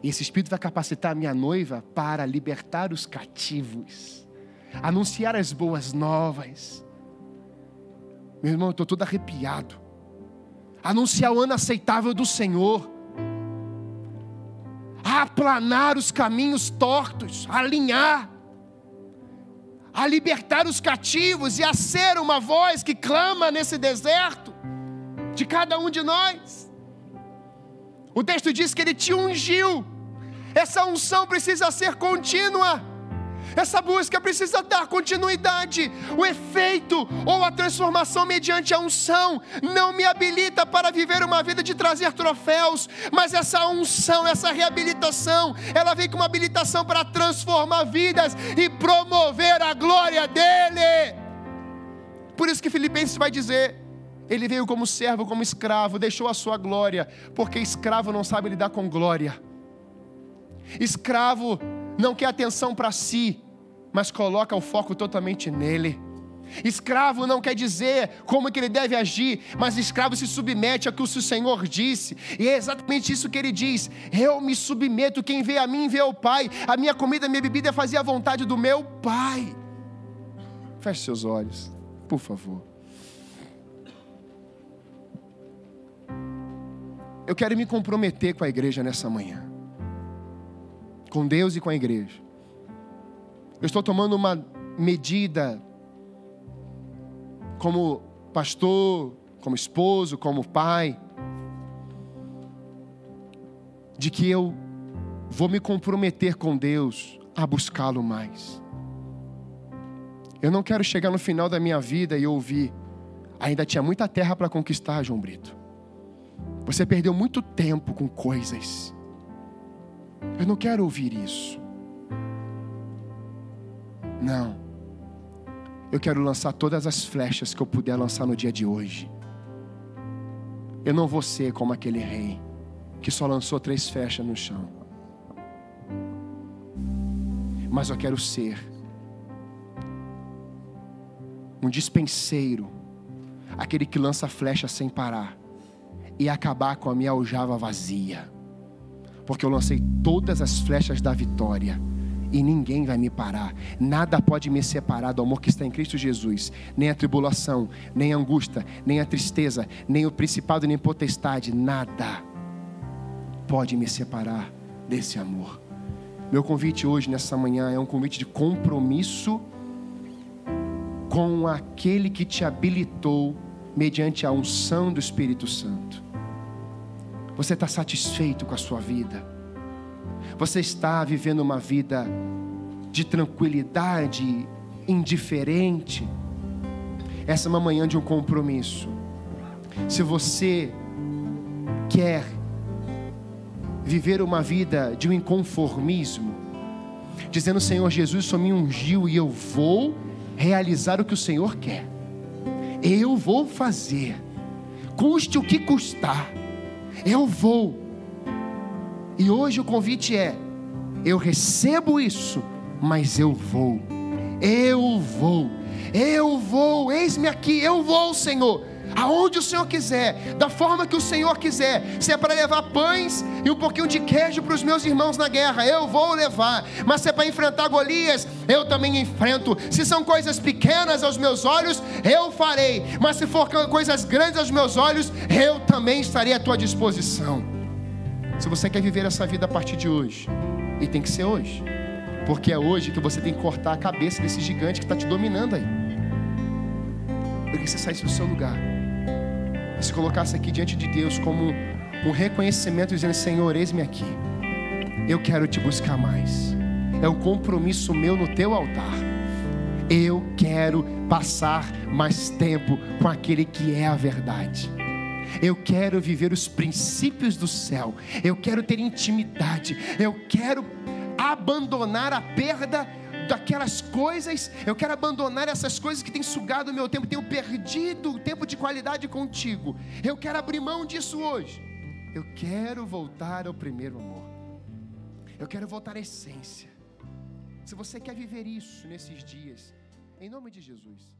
E esse espírito vai capacitar a minha noiva para libertar os cativos, anunciar as boas novas. Meu irmão, eu estou todo arrepiado. Anunciar o ano aceitável do Senhor aplanar os caminhos tortos, alinhar, a libertar os cativos e a ser uma voz que clama nesse deserto de cada um de nós. O texto diz que ele te ungiu, essa unção precisa ser contínua. Essa busca precisa dar continuidade. O efeito ou a transformação mediante a unção não me habilita para viver uma vida de trazer troféus, mas essa unção, essa reabilitação, ela vem com uma habilitação para transformar vidas e promover a glória dele. Por isso que Filipenses vai dizer: ele veio como servo, como escravo, deixou a sua glória, porque escravo não sabe lidar com glória. Escravo não quer atenção para si, mas coloca o foco totalmente nele. Escravo não quer dizer como que ele deve agir, mas escravo se submete ao que o Senhor disse. E é exatamente isso que ele diz: Eu me submeto, quem vê a mim vê o Pai. A minha comida, a minha bebida é fazer a vontade do meu Pai. Feche seus olhos, por favor. Eu quero me comprometer com a igreja nessa manhã. Com Deus e com a igreja. Eu estou tomando uma medida como pastor, como esposo, como pai, de que eu vou me comprometer com Deus a buscá-lo mais. Eu não quero chegar no final da minha vida e ouvir, ainda tinha muita terra para conquistar, João Brito. Você perdeu muito tempo com coisas. Eu não quero ouvir isso. Não. Eu quero lançar todas as flechas que eu puder lançar no dia de hoje. Eu não vou ser como aquele rei que só lançou três flechas no chão. Mas eu quero ser um dispenseiro, aquele que lança flecha sem parar e acabar com a minha aljava vazia, porque eu lancei todas as flechas da vitória e ninguém vai me parar. Nada pode me separar do amor que está em Cristo Jesus, nem a tribulação, nem a angústia, nem a tristeza, nem o principado, nem potestade, nada pode me separar desse amor. Meu convite hoje, nessa manhã, é um convite de compromisso com aquele que te habilitou mediante a unção do Espírito Santo. Você está satisfeito com a sua vida? Você está vivendo uma vida de tranquilidade, indiferente? Essa é uma manhã de um compromisso. Se você quer viver uma vida de um inconformismo, dizendo: Senhor Jesus, só me ungiu e eu vou realizar o que o Senhor quer. Eu vou fazer, custe o que custar, eu vou e hoje o convite é: eu recebo isso, mas eu vou. Eu vou. Eu vou. Eis-me aqui, eu vou, Senhor. Aonde o Senhor quiser, da forma que o Senhor quiser. Se é para levar pães e um pouquinho de queijo para os meus irmãos na guerra, eu vou levar. Mas se é para enfrentar Golias, eu também enfrento. Se são coisas pequenas aos meus olhos, eu farei. Mas se for coisas grandes aos meus olhos, eu também estarei à tua disposição. Se você quer viver essa vida a partir de hoje, e tem que ser hoje, porque é hoje que você tem que cortar a cabeça desse gigante que está te dominando aí. Porque você saísse do seu lugar se colocasse aqui diante de Deus como um reconhecimento, dizendo: Senhor, eis-me aqui, eu quero te buscar mais. É um compromisso meu no teu altar. Eu quero passar mais tempo com aquele que é a verdade. Eu quero viver os princípios do céu. Eu quero ter intimidade. Eu quero abandonar a perda daquelas coisas. Eu quero abandonar essas coisas que têm sugado o meu tempo, tenho perdido o tempo de qualidade contigo. Eu quero abrir mão disso hoje. Eu quero voltar ao primeiro amor. Eu quero voltar à essência. Se você quer viver isso nesses dias, em nome de Jesus,